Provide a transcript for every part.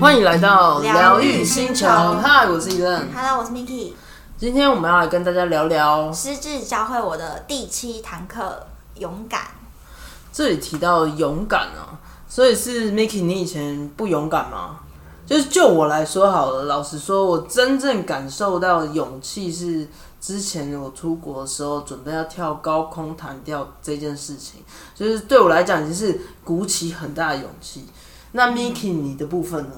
欢迎来到疗疗愈愈星球，星球嗨，我是伊任。Hello，我是 Miki。今天我们要来跟大家聊聊，师智教会我的第七堂课，勇敢。这里提到勇敢啊，所以是 Miki，你以前不勇敢吗？就是就我来说好了，老实说，我真正感受到勇气是之前我出国的时候，准备要跳高空弹跳这件事情，就是对我来讲，已经是鼓起很大的勇气。那 Miki 你的部分呢？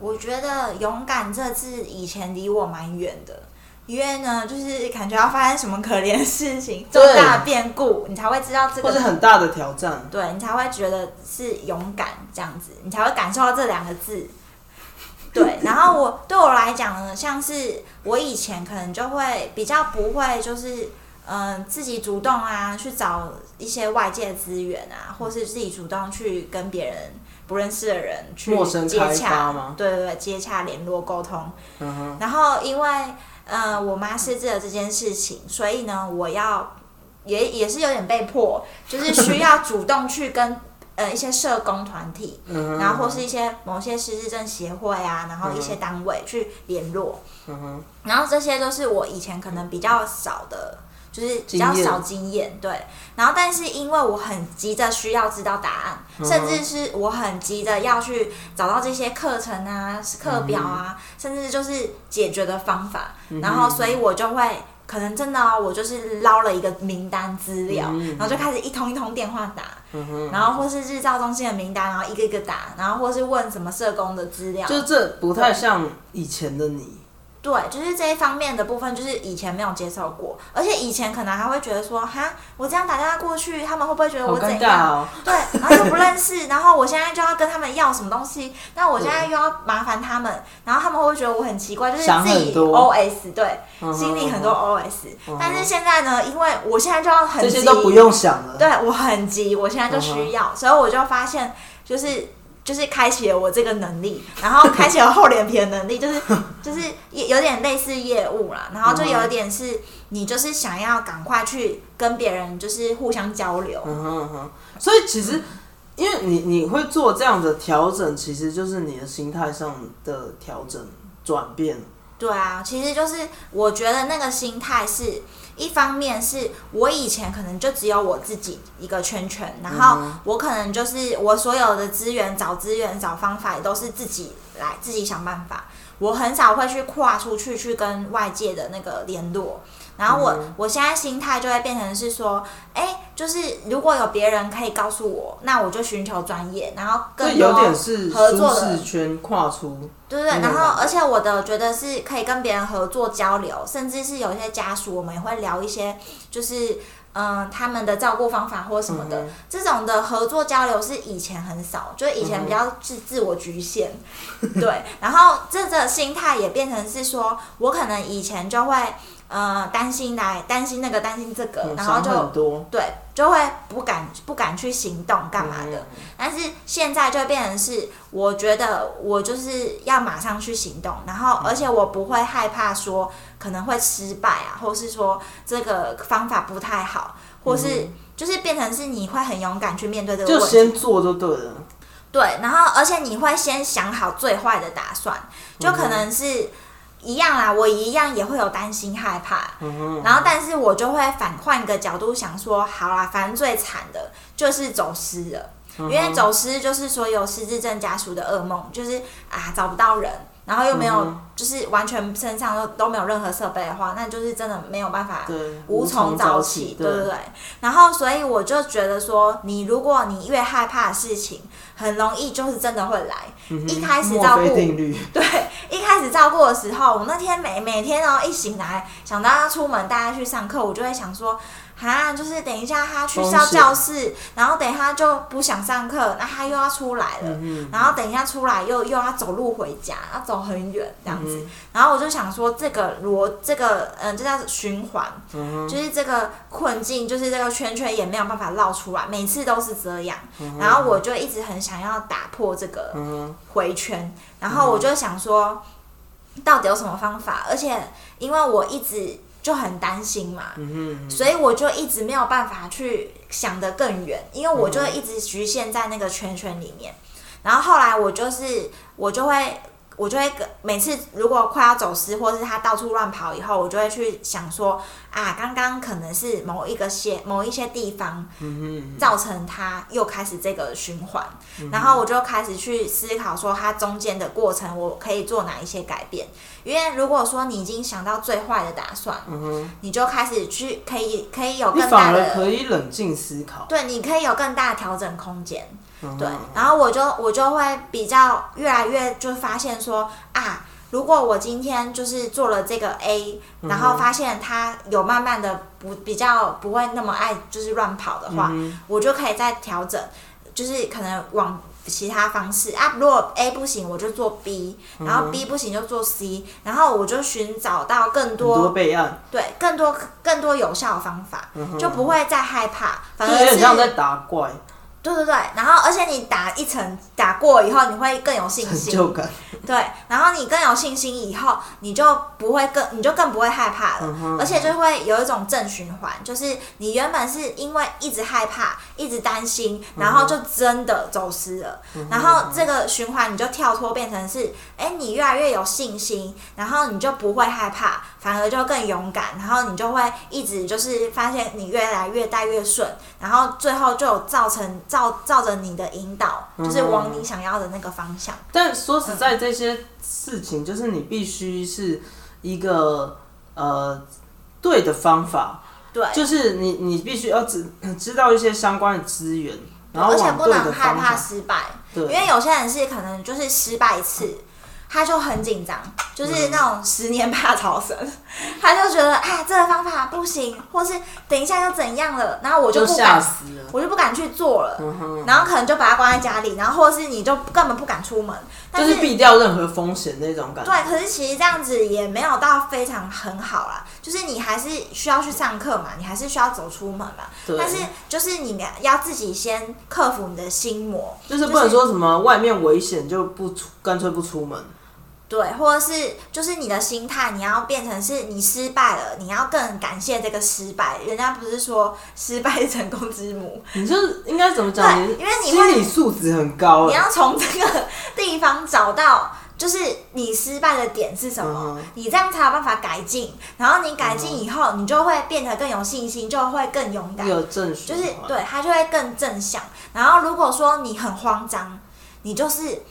我觉得“勇敢”这字以前离我蛮远的，因为呢，就是感觉要发生什么可怜的事情、重大的变故，你才会知道这或是个，很大的挑战？对你才会觉得是勇敢这样子，你才会感受到这两个字。对，然后我对我来讲呢，像是我以前可能就会比较不会，就是嗯、呃自己主动啊去找一些外界资源啊，或是自己主动去跟别人不认识的人去陌生开发接洽吗，对对对，接洽、联络、沟通。嗯哼，然后因为呃我妈失智了这件事情，所以呢，我要也也是有点被迫，就是需要主动去跟呃一些社工团体，嗯，然后或是一些某些失智症协会啊，然后一些单位去联络，嗯，然后这些都是我以前可能比较少的。就是比较少经验，对，然后但是因为我很急着需要知道答案，嗯甚至是我很急着要去找到这些课程啊、课表啊，甚至就是解决的方法，嗯然后所以我就会可能真的哦、我就是捞了一个名单资料，嗯。然后就开始一通一通电话打，然后或是日照中心的名单，然后一个一个打，然后或是问什么社工的资料，就是这不太像以前的你，对，就是这一方面的部分，就是以前没有接受过，而且以前可能还会觉得说，哈，我这样打电话过去，他们会不会觉得我怎样？哦。对，然后又不认识，然后我现在就要跟他们要什么东西，那我现在又要麻烦他们，然后他们会不会觉得我很奇怪？就是想自己很多 OS 对，心里很多 OS，、嗯但是现在呢，因为我现在就要很急，这些都不用想了。对我很急，我现在就需要，所以我就发现，就是就是开启了我这个能力，然后开启了厚脸皮的能力，就是 就是也有点类似业务啦，然后就有点是你就是想要赶快去跟别人就是互相交流，嗯哼嗯哼，所以其实，因为你你会做这样的调整，其实就是你的心态上的调整转变。对啊，其实就是我觉得那个心态是一方面是我以前可能就只有我自己一个圈圈，然后我可能就是我所有的资源找资源找方法也都是自己来自己想办法，我很少会去跨出去去跟外界的那个联络。然后我、我现在心态就会变成是说，哎，就是如果有别人可以告诉我，那我就寻求专业，然后这更有点是合作的圈跨出，对对对，然后而且我的觉得是可以跟别人合作交流，甚至是有一些家属，我们也会聊一些就是嗯他们的照顾方法或什么的，嗯。这种的合作交流是以前很少，就是以前比较自自我局限，对，然后这个心态也变成是说我可能以前就会呃担心来担心那个担心这个，然后就很多。对，就会不敢不敢去行动干嘛的。嗯但是现在就变成是，我觉得我就是要马上去行动，然后而且我不会害怕说可能会失败啊，或是说这个方法不太好，或是就是变成是你会很勇敢去面对这个问题。就先做就对了。对，然后而且你会先想好最坏的打算，就可能是一样啦，我一样也会有担心害怕，嗯然后但是我就会反换一个角度想说，好啦，反正最惨的就是走失了，嗯因为走失就是所有失智症家属的噩梦，就是啊找不到人，然后又没有、嗯就是完全身上都都没有任何设备的话，那就是真的没有办法对，无从早早起，对不对。然后，所以我就觉得说，你如果你越害怕的事情，很容易就是真的会来。嗯一开始照顾 对，一开始照顾的时候，我那天每每天哦一醒来，想到要出门带他去上课，我就会想说，哈，就是等一下他去上教室，然后等一下就不想上课，那他又要出来了，嗯然后等一下出来又又要走路回家，要走很远这样子。嗯然后我就想说，这个逻这个嗯，这叫循环，嗯就是这个困境，就是这个圈圈也没有办法绕出来，每次都是这样。嗯然后我就一直很想要打破这个嗯回圈，然后我就想说，到底有什么方法？而且因为我一直就很担心嘛，嗯所以我就一直没有办法去想得更远，因为我就会一直局限在那个圈圈里面。然后后来我就是我就会我就会跟每次如果快要走失，或是他到处乱跑以后，我就会去想说啊，刚刚可能是某一个些某一些地方嗯造成他又开始这个循环，然后我就开始去思考说，它中间的过程我可以做哪一些改变。因为如果说你已经想到最坏的打算，嗯哼，你就开始去可以可以有更大的可以冷静思考。对，你可以有更大的调整空间。对，然后我就我就会比较越来越就发现说啊，如果我今天就是做了这个 A，然后发现他有慢慢的不比较不会那么爱就是乱跑的话，嗯我就可以再调整，就是可能往其他方式。啊。如果 A 不行，我就做 B，然后 B 不行就做 C，然后我就寻找到更多多备案，对更多更多有效的方法，就不会再害怕，反就而是有点像在打怪，对对对，然后而且你打一层打过以后，你会更有信成心，就感。对，然后你更有信心以后，你就不会更，你就更不会害怕了，嗯而且就会有一种正循环，就是你原本是因为一直害怕、一直担心，然后就真的走失了，然后这个循环你就跳脱变成是，哎，你越来越有信心，然后你就不会害怕，反而就更勇敢，然后你就会一直就是发现你越来越带越顺，然后最后就有造成照照着你的引导，就是往你想要的那个方向。但说实在，这些事情就是你必须是一个呃对的方法，对，就是你你必须要知 知道一些相关的资源，然后而且不能害怕。失败，因，为有些人是可能就是失败一次，他就很紧张，就是那种十年怕草绳，他就觉得哎这个方法不行，或是等一下又怎样了，然后我就不敢，死了。我就不敢去做了，嗯，然后可能就把它关在家里，然后或者是你就根本不敢出门，但就是避掉任何风险那种感觉。对，可是其实这样子也没有到非常很好啦，就是你还是需要去上课嘛，你还是需要走出门嘛。但是就是你要自己先克服你的心魔，就是不能说什么外面危险就不出，干脆不出门。对，或者是就是你的心态，你要变成是你失败了，你要更感谢这个失败。人家不是说失败是成功之母，你就是应该怎么讲？对你因为你心理素质很高你。要从这个地方找到。就是你失败的点是什么嗯你这样才有办法改进。然后你改进以后，你就会变得更有信心，就会更勇敢。有正就是，对他就会更正向。然后如果说你很慌张，你就是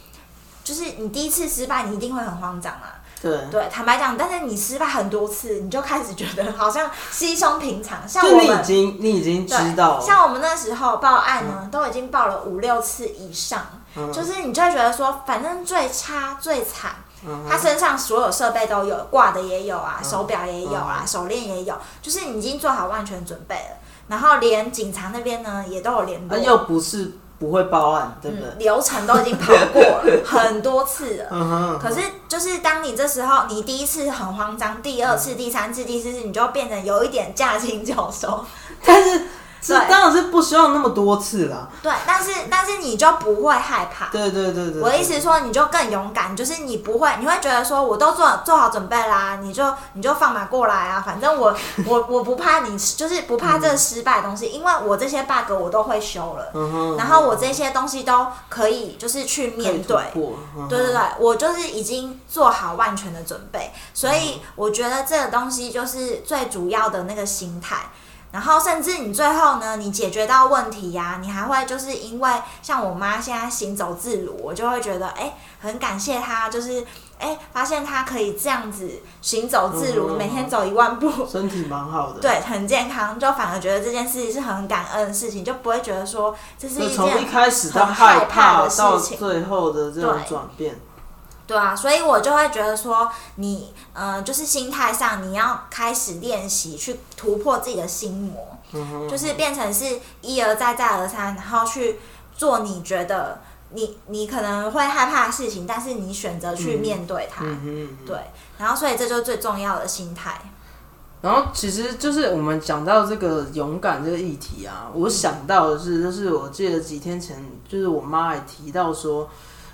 就是你第一次失败，你一定会很慌张啊。对，对，坦白讲，但是你失败很多次，你就开始觉得好像稀松平常。像就你已我们经你已经知，道，像我们那时候报案呢，都已经报了五六次以上，嗯就是你就会觉得说，反正最差最惨。嗯他身上所有设备都有，挂的也有啊，手表也有啊，手链也有，就是你已经做好万全准备了。然后连警察那边呢也都有联络，啊又不是不会报案，真的嗯，流程都已经跑过了很多次了。嗯，可是，就是当你这时候，你第一次很慌张，第二次、第三次、第四次，你就变成有一点驾轻就熟。但是是对当然是不希望那么多次啦。对，但是但是你就不会害怕。对对对对，我的意思是说，你就更勇敢，就是你不会，你会觉得说，我都做做好准备啦，你就你就放马过来啊，反正我 我我不怕你，就是不怕这个失败的东西，因为我这些 bug 我都会修了，嗯，然后我这些东西都可以就是去面对。对对对，我就是已经做好万全的准备，所嗯以我觉得这个东西就是最主要的那个心态。然后甚至你最后呢，你解决到问题呀、你还会就是因为像我妈现在行走自如，我就会觉得哎，很感谢她，就是哎发现她可以这样子行走自如，嗯每天走一万步，身体蛮好的，，对，很健康，就反而觉得这件事情是很感恩的事情，就不会觉得说这是一件从一开始到害怕怕的事到情。最后的这种转变，对啊，所以我就会觉得说你，呃，就是心态上你要开始练习去突破自己的心魔，嗯，就是变成是一而再再而三，然后去做你觉得你你可能会害怕的事情，但是你选择去嗯面对它，对，然后所以这就是最重要的心态。然后其实就是我们讲到这个勇敢这个议题啊，我想到的是，就是我记得几天前，就是我妈也提到说，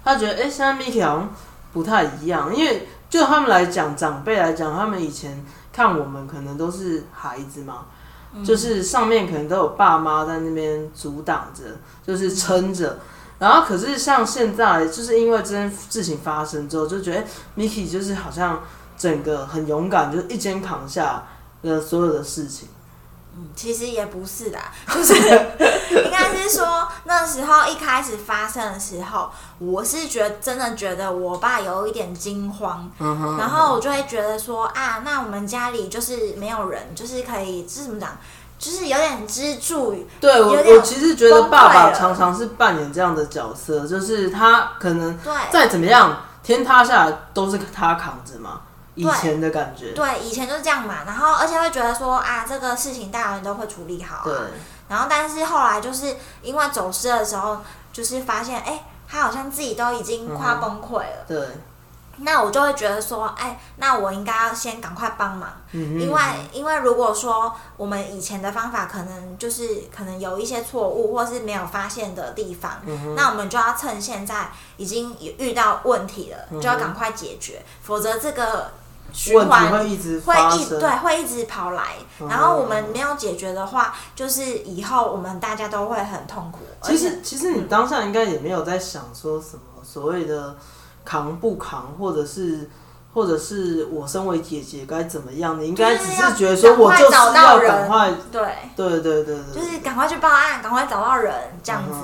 她觉得哎、诶现在 Miki 好像不太一样，因为就他们来讲，长辈来讲，他们以前看我们可能都是孩子嘛，就是上面可能都有爸妈在那边阻挡着，就是撑着。然后可是像现在，就是因为这件事情发生之后，就觉得 Miki 就是好像整个很勇敢，就一肩扛下了所有的事情。嗯，其实也不是啦，就是应该是说那时候一开始发生的时候，我是觉得真的觉得我爸有一点惊慌，然后我就会觉得说啊，那我们家里就是没有人，就是可以是怎么讲，就是有点支柱。对我，我其实觉得爸爸常常是扮演这样的角色，就是他可能再怎么样天塌下来都是他扛着嘛。以前的感觉，对，以前就是这样嘛。然后，而且会觉得说啊，这个事情大人都会处理好。对。然后，但是后来就是因为走失的时候，就是发现，哎，他好像自己都已经快崩溃了。对。那我就会觉得说，哎，那我应该要先赶快帮忙，嗯因为因为如果说我们以前的方法可能就是可能有一些错误或是没有发现的地方，那我们就要趁现在已经遇到问题了，就要赶快解决，否则这个。循环会一直会一对会一直跑来，然后我们没有解决的话，就是以后我们大家都会很痛苦。其实其实你当下应该也没有在想说什么所谓的扛不扛，或者是或者是我身为姐姐该怎么样？你应该只是觉得说我就是要赶快对对对对对，就是赶快去报案，赶快找到人这样子。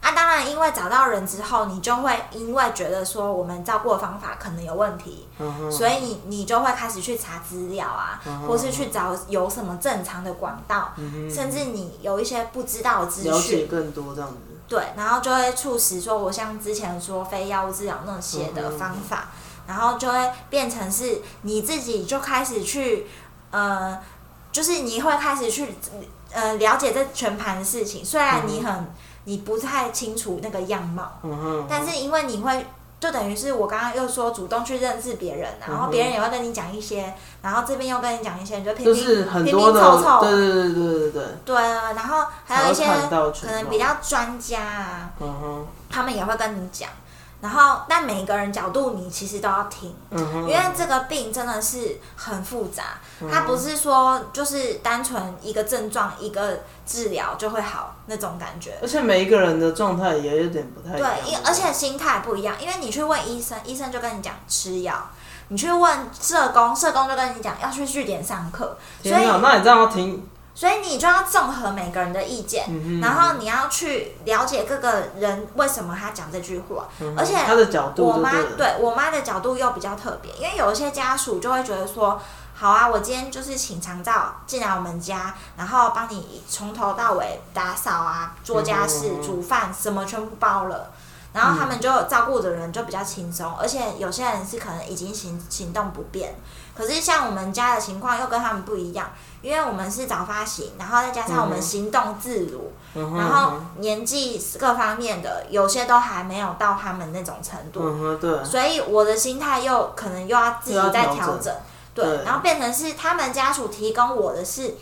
啊，当然，因为找到人之后，你就会因为觉得说我们照顾的方法可能有问题，所以你你就会开始去查资料啊，或是去找有什么正常的管道，甚至你有一些不知道的资讯，了解更多这样子。对，然后就会促使说，我像之前说非药物治疗那些的方法，然后就会变成是你自己就开始去，呃，就是你会开始去呃了解这全盘的事情，虽然你很。你不太清楚那个样貌，但是因为你会，就等于是我刚刚又说主动去认识别人，然后别人也会跟你讲一些，然后这边又跟你讲一些，你就拼拼拼拼凑凑，对对对对对对。对啊，然后还有一些可能比较专家啊，他们也会跟你讲。然后，但每一个人角度你其实都要听，因为这个病真的是很复杂，它不是说就是单纯一个症状一个治疗就会好那种感觉。而且每一个人的状态也有点不太一样。对，因而且心态不一样，因为你去问医生，医生就跟你讲吃药；你去问社工，社工就跟你讲要去据点上课。所以，那你这样要听。所以你就要综合每个人的意见，然后你要去了解各个人为什么他讲这句话，而且他的角度，我妈对我妈的角度又比较特别，因为有一些家属就会觉得说，好啊，我今天就是请长照进来我们家，然后帮你从头到尾打扫啊、做家事、煮饭，什么全部包了，然后他们就照顾的人就比较轻松，而且有些人是可能已经行行动不便，可是像我们家的情况又跟他们不一样。因为我们是早发型，然后再加上我们行动自如，然后年纪各方面的有些都还没有到他们那种程度，对，所以我的心态又可能又要自己再调整，对，然后变成是他们家属提供我的是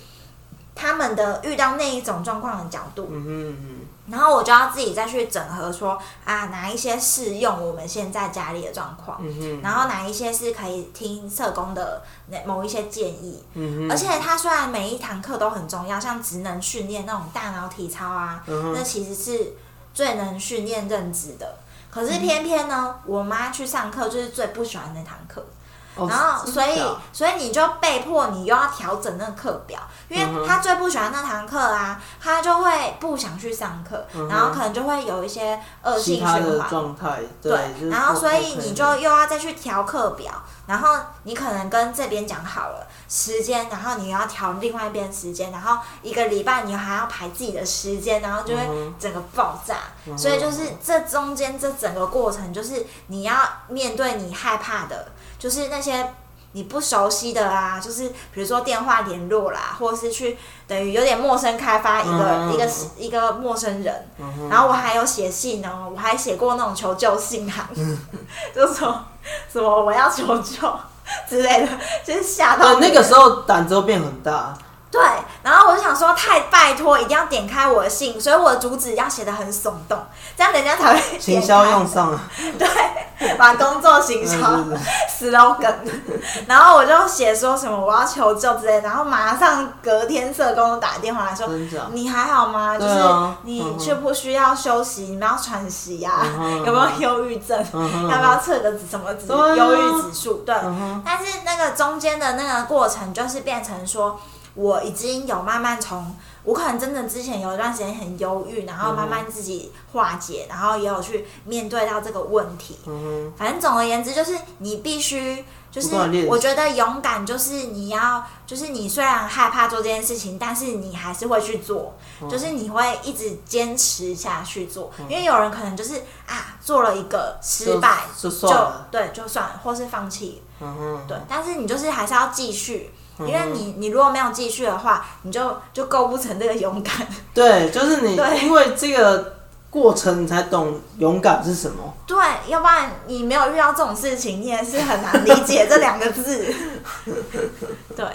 他们的遇到那一种状况的角度，嗯嗯。然后我就要自己再去整合，说啊，哪一些适用我们现在家里的状况，然后哪一些是可以听社工的那某一些建议。而且他虽然每一堂课都很重要，像职能训练那种大脑体操啊，那其实是最能训练认知的。可是偏偏呢，我妈去上课就是最不喜欢那堂课。然后，所以，所以你就被迫你又要调整那个课表，因为他最不喜欢那堂课啊，他就会不想去上课，然后可能就会有一些恶性循环状态。对，然后所以你就又要再去调课表，然后你可能跟这边讲好了时间，然后你要调另外一边时间，然后一个礼拜你还要排自己的时间，然后就会整个爆炸。所以就是这中间这整个过程，就是你要面对你害怕的。就是那些你不熟悉的啊，就是比如说电话联络啦，或者是去等于有点陌生开发一个一个一个陌生人，然后我还有写信哦，我还写过那种求救信函，就说什么我要求救之类的，就是吓到。那个时候胆子都变很大。对，然后我就想说，太拜托，一定要点开我的信，所以我的主旨要写的很耸动，这样人家才会 行销用上了，对，把工作行销 slogan，然后我就写说什么我要求救之类的，然后马上隔天社工就打电话来说，你还好吗？就是啊你需不需要休息？你们要喘息呀、有没有忧郁症？要不要测个什么指对啊。忧郁指数？对，但是那个中间的那个过程，就是变成说，我已经有慢慢从我可能真的之前有一段时间很忧郁，然后慢慢自己化解，然后也有去面对到这个问题。嗯反正总而言之，就是你必须，就是我觉得勇敢就是你要，就是你虽然害怕做这件事情，但是你还是会去做，嗯就是你会一直坚持下去做。因为有人可能就是啊，做了一个失败就对就算了，或是放弃，嗯哼，对，但是你就是还是要继续。因为你你如果没有继续的话，你就就构不成这个勇敢。对，就是你对因为这个过程，你才懂勇敢是什么。对，要不然你没有遇到这种事情，你也是很难理解这两个字。对，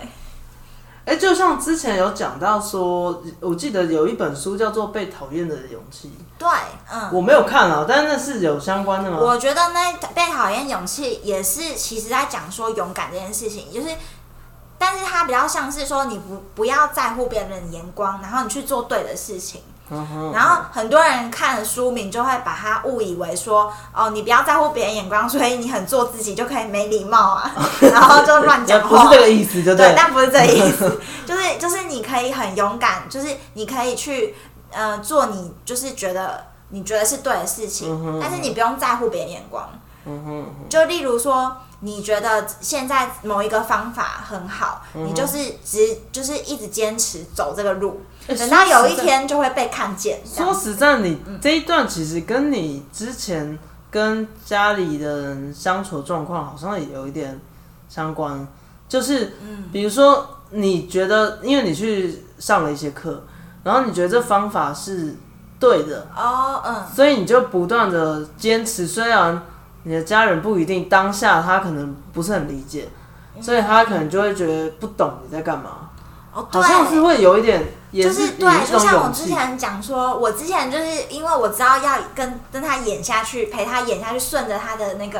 哎，就像之前有讲到说，我记得有一本书叫做《被讨厌的勇气对，嗯》，，我没有看啊，但是那是有相关的吗？我觉得那被讨厌勇气也是，其实在讲说勇敢这件事情，就是，但是它比较像是说你不不要在乎别人的眼光，然后你去做对的事情。然后很多人看了书名就会把它误以为说，哦，你不要在乎别人眼光，所以你很做自己就可以没礼貌啊，然后就乱讲话。不是这个意思，对不对，对？但不是这个意思，就是就是你可以很勇敢，就是你可以去呃做你就是觉得你觉得是对的事情，嗯哼但是你不用在乎别人眼光。嗯哼，就例如说，你觉得现在某一个方法很好，嗯你就是只就是一直坚持走这个路，哎等到有一天就会被看见。说实在，你这一段其实跟你之前跟家里的人相处状况好像也有一点相关，就是，嗯。比如说你觉得，因为你去上了一些课，然后你觉得这方法是对的，哦，嗯，所以你就不断的坚持，虽然你的家人不一定当下他可能不是很理解，所以他可能就会觉得不懂你在干嘛，哦，对好。像是会有一点，也就是对，就像我。之前讲说，我之前就是因为我知道要跟跟他演下去，陪他演下去，顺着他的那个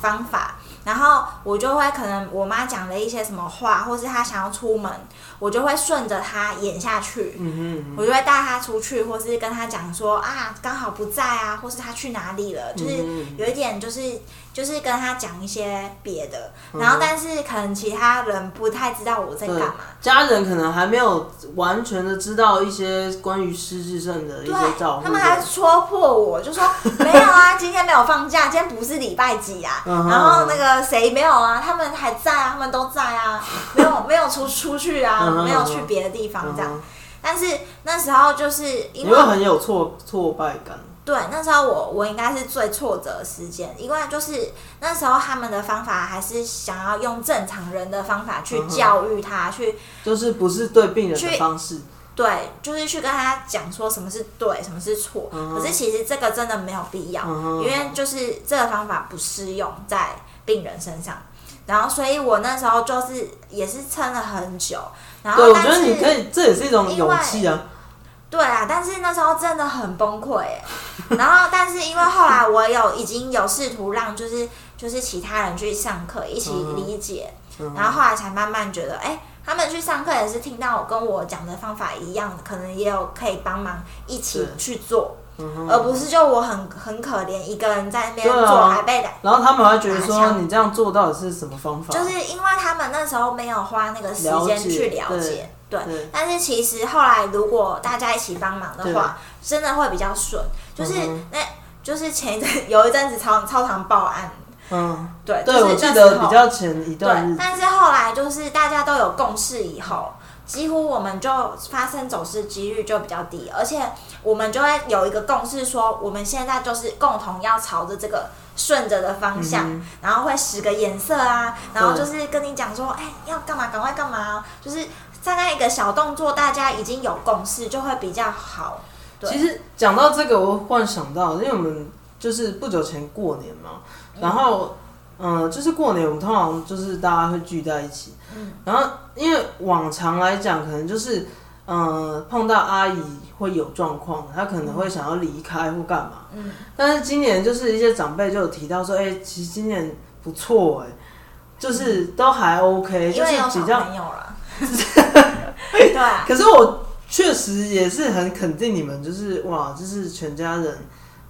方法，然后我就会可能我妈讲了一些什么话，或是她想要出门，我就会顺着她演下去。嗯嗯，我就会带她出去，或是跟她讲说啊，刚好不在啊，或是她去哪里了，就是嗯有一点就是就是跟他讲一些别的，嗯然后但是可能其他人不太知道我在干嘛，，家人可能还没有完全的知道一些关于失智症的一些照顾他们还戳破我，就说没有啊，今天没有放假，今天不是礼拜几啊。嗯然后那个谁没有啊，他们还在啊，他们都在啊，没有没有出出去啊，嗯没有去别的地方这样。嗯但是那时候就是因为很有挫挫败感。对，那时候我我应该是最挫折的时间，因为就是那时候他们的方法还是想要用正常人的方法去教育他，去就是不是对病人的去方式，对，就是去跟他讲说什么是对，什么是错。嗯可是其实这个真的没有必要，嗯因为就是这个方法不适用在病人身上。然后，所以我那时候就是也是撑了很久。然后，对，我觉得你可以，这也是一种勇气啊。对啊，但是那时候真的很崩溃耶。然后，但是因为后来我有已经有试图让就是就是其他人去上课，一起嗯理解，嗯然后后来才慢慢觉得，哎、他们去上课也是听到我跟我讲的方法一样，可能也有可以帮忙一起去做，嗯而不是就我很很可怜一个人在那边做，还被打。然后他们还觉得说你这样做到底是什么方法？就是因为他们那时候没有花那个时间了解去了解，对。对，但是其实后来如果大家一起帮忙的话，真的会比较顺。就是嗯那，就是前一阵 有一阵子超超常报案，嗯，对，对，就是我记得比较前一段但是后来就是大家都有共识以后，几乎我们就发生走失几率就比较低，而且我们就会有一个共识说，我们现在就是共同要朝着这个顺着的方向，嗯然后会使个眼色啊，然后就是跟你讲说，哎、要干嘛，赶快干嘛，就是大概一个小动作，大家已经有共识，就会比较好。对。其实讲到这个，我忽然想到，因为我们就是不久前过年嘛，嗯。然后嗯，就是过年我们通常就是大家会聚在一起，嗯。然后因为往常来讲，可能就是嗯碰到阿姨会有状况，她可能会想要离开或干嘛，嗯，但是今年就是一些长辈就有提到说，哎、其实今年不错哎、就是都还 OK，因就是比较没有了，对啊，可是我确实也是很肯定你们，就是哇，就是全家人，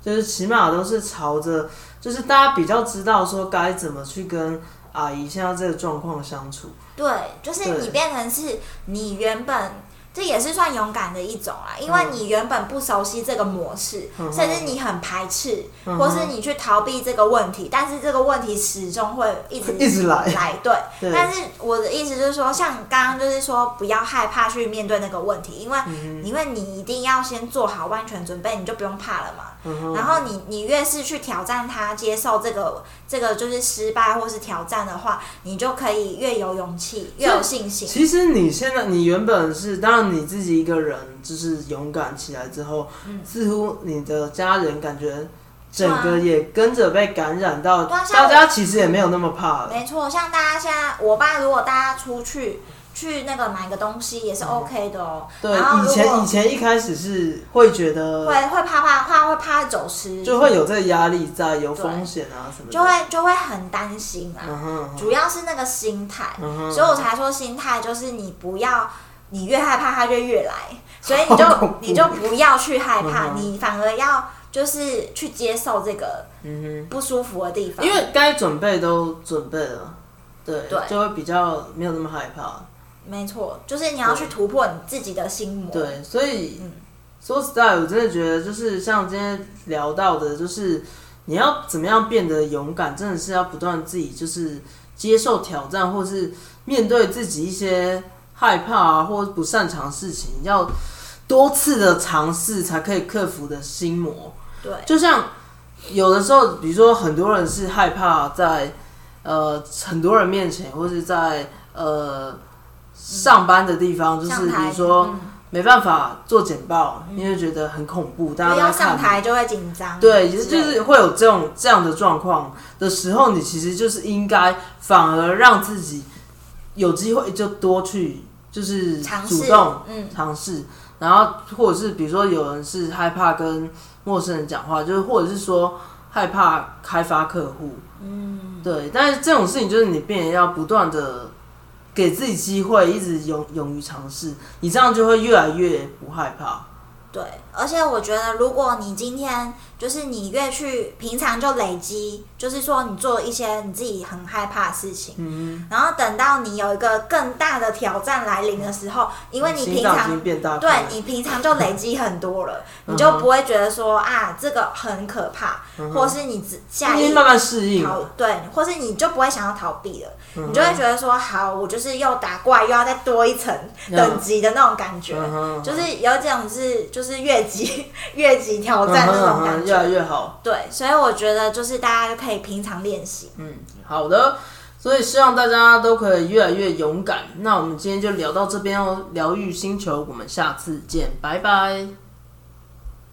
就是起码都是朝着，就是大家比较知道说该怎么去跟阿姨现在这个状况相处。对，就是你变成是你原本。这也是算勇敢的一种啦，因为嗯你原本不熟悉这个模式，嗯甚至你很排斥，嗯或是你去逃避这个问题，但是这个问题始终会一直一直来来，对。对但是我的意思就是说，像刚刚就是说，不要害怕去面对那个问题，因为、嗯因为你一定要先做好万全准备，你就不用怕了嘛。嗯然后你你越是去挑战它，接受这个这个就是失败或是挑战的话，你就可以越有勇气，越有信心。其实你现在，你原本是，当然你自己一个人就是勇敢起来之后，嗯。似乎你的家人感觉整个也跟着被感染到，啊大家其实也没有那么怕。了。没错，像大家现在，我爸如果大家出去去那个买个东西也是 OK 的哦。对，以前以前一开始是会觉得会会怕怕怕会怕走失，就会有这个压力在，有风险啊什么的，就会就会很担心啊。嗯哼嗯哼。主要是那个心态，嗯哼。所以我才说心态就是你不要，你越害怕他就越来，所以你就你就不要去害怕，你反而要就是去接受这个嗯不舒服的地，方，因为该准备都准备了，对，对。就会比较没有那么害怕，没错，就是你要去突破你自己的心魔，对，所以、嗯。说实在，我真的觉得就是像今天聊到的，就是你要怎么样变得勇敢，真的是要不断自己就是接受挑战，或是面对自己一些害怕啊或不擅长事情，要多次的尝试才可以克服的心魔。对就像有的时候，比如说很多人是害怕在呃很多人面前，或是在呃上班的地方，就是比如说嗯没办法做简报，因为觉得很恐怖，大家都在看你。台就会紧张，对，其实就是会有这种这样的状况的时候，你其实就是应该反而让自己有机会就多去，就是主动嗯。尝试，然后或者是比如说有人是害怕跟陌生人讲话，就是或者是说害怕开发客户，嗯，对，但是这种事情就是你变得要不断的给自己机会，一直勇勇于尝试，你这样就会越来越不害怕。对，而且我觉得，如果你今天就是你越去平常就累积，就是说你做一些你自己很害怕的事情，嗯，然后等到你有一个更大的挑战来临的时候，因为你平常变大，对你平常就累积很多了，嗯你就不会觉得说啊这个很可怕，或是你只下一慢慢适应。对，或是你就不会想要逃避了，嗯你就会觉得说好，我就是又打怪又要再多一层等级的那种感觉，就是有一种是就是越级 越级挑战那种感越来。越好。对，所以我觉得就是大家就可以平常练习。嗯，好的。所以希望大家都可以越来越勇敢。那我们今天就聊到这边哦，疗愈星球，我们下次见，拜拜。